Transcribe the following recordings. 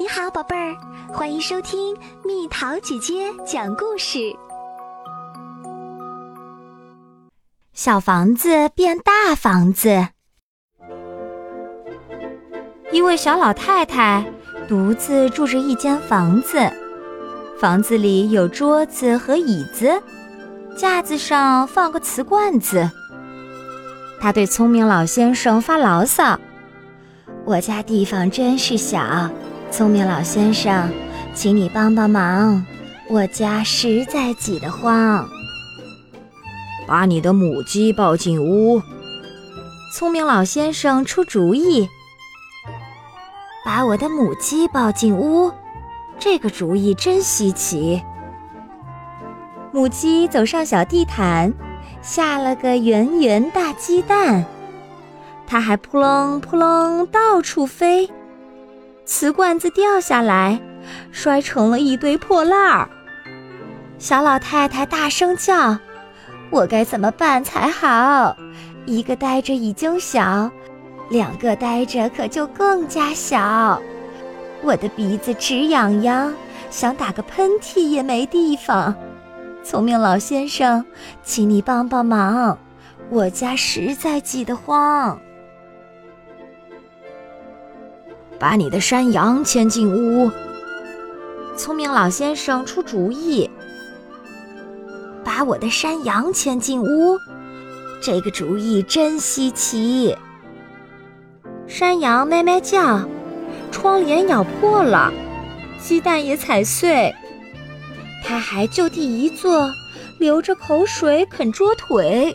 你好，宝贝儿，欢迎收听蜜桃姐姐讲故事。小房子变大房子，一位小老太太独自住着一间房子，房子里有桌子和椅子，架子上放个瓷罐子。她对聪明老先生发牢骚：“我家地方真是小。”聪明老先生，请你帮帮忙，我家实在挤得慌。把你的母鸡抱进屋。聪明老先生出主意。把我的母鸡抱进屋，这个主意真稀奇。母鸡走上小地毯，下了个圆圆大鸡蛋，它还扑棱扑棱到处飞。瓷罐子掉下来，摔成了一堆破烂儿。小老太太大声叫：“我该怎么办才好？一个呆着已经小，两个呆着可就更加小。我的鼻子直痒痒，想打个喷嚏也没地方。聪明老先生，请你帮帮忙，我家实在挤得慌。”把你的山羊牵进屋。聪明老先生出主意。把我的山羊牵进屋，这个主意真稀奇。山羊咩咩叫，窗帘咬破了，鸡蛋也踩碎，它还就地一坐，流着口水啃桌腿。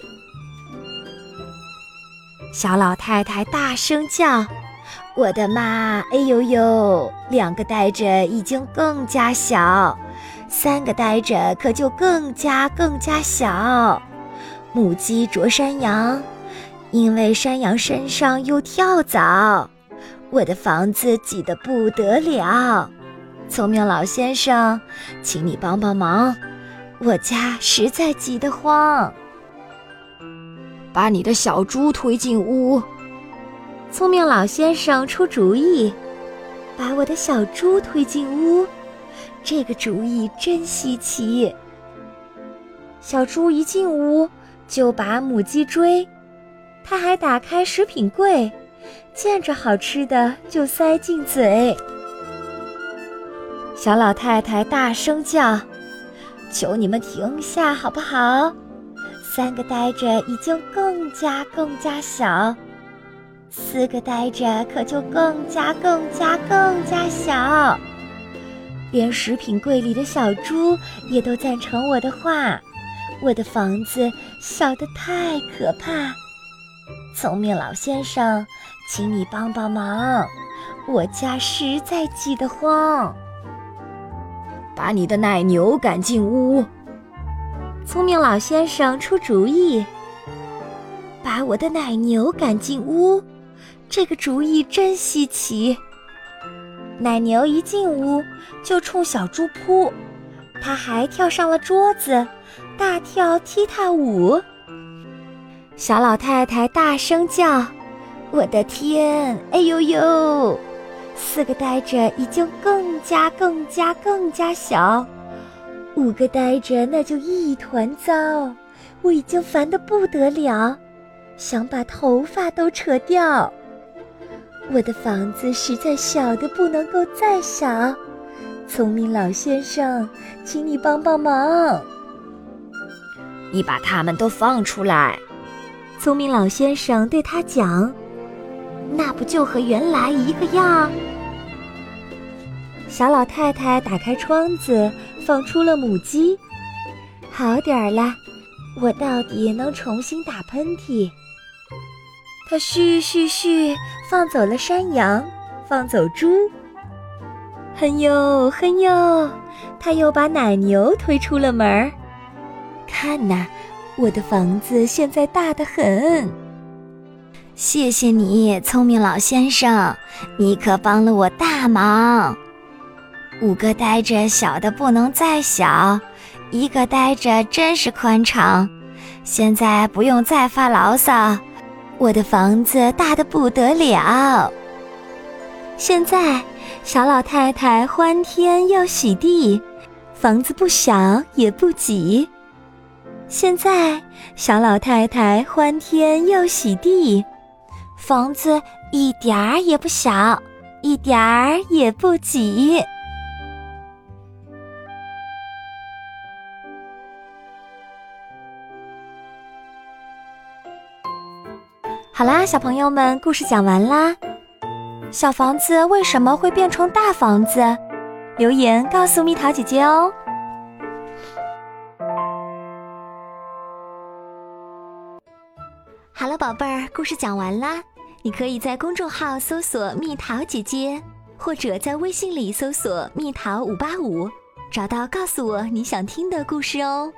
小老太太大声叫。我的妈！哎呦呦，两个呆着已经更加小，三个呆着可就更加更加小。母鸡啄山羊，因为山羊身上有跳蚤，我的房子挤得不得了。聪明老先生，请你帮帮忙，我家实在挤得慌。把你的小猪推进屋。聪明老先生出主意，把我的小猪推进屋，这个主意真稀奇。小猪一进屋就把母鸡追，它还打开食品柜，见着好吃的就塞进嘴。小老太太大声叫：“求你们停下好不好？三个呆着已经更加更加小。”四个呆着可就更加更加更加小，连食品柜里的小猪也都赞成我的话。我的房子小得太可怕，聪明老先生，请你帮帮忙，我家实在挤得慌。把你的奶牛赶进屋。聪明老先生出主意，把我的奶牛赶进屋。这个主意真稀奇。奶牛一进屋就冲小猪扑，它还跳上了桌子，大跳踢踏舞。小老太太大声叫：“我的天！哎呦呦！”四个呆着已经更加更加更加小，五个呆着那就一团糟。我已经烦得不得了，想把头发都扯掉。我的房子实在小的不能够再小，聪明老先生，请你帮帮忙。你把他们都放出来。聪明老先生对他讲：“那不就和原来一个样？”小老太太打开窗子，放出了母鸡。好点儿了，我到底能重新打喷嚏。他嘘嘘嘘，放走了山羊，放走猪。哼哟哼哟，他又把奶牛推出了门儿。看呐，我的房子现在大得很。谢谢你，聪明老先生，你可帮了我大忙。五个呆着小的不能再小，一个呆着真是宽敞。现在不用再发牢骚。我的房子大的不得了。现在，小老太太欢天又喜地，房子不小也不挤。现在，小老太太欢天又喜地，房子一点儿也不小，一点儿也不挤。好啦，小朋友们，故事讲完啦。小房子为什么会变成大房子？留言告诉蜜桃姐姐哦。好了，宝贝儿，故事讲完啦。你可以在公众号搜索“蜜桃姐姐”，或者在微信里搜索“蜜桃五八五”，找到告诉我你想听的故事哦。